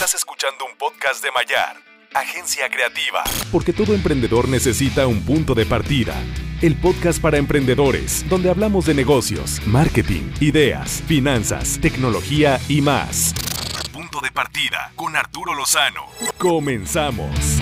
Estás escuchando un podcast de Mayar, agencia creativa. Porque todo emprendedor necesita un punto de partida. El podcast para emprendedores, donde hablamos de negocios, marketing, ideas, finanzas, tecnología y más. Punto de partida con Arturo Lozano. Comenzamos.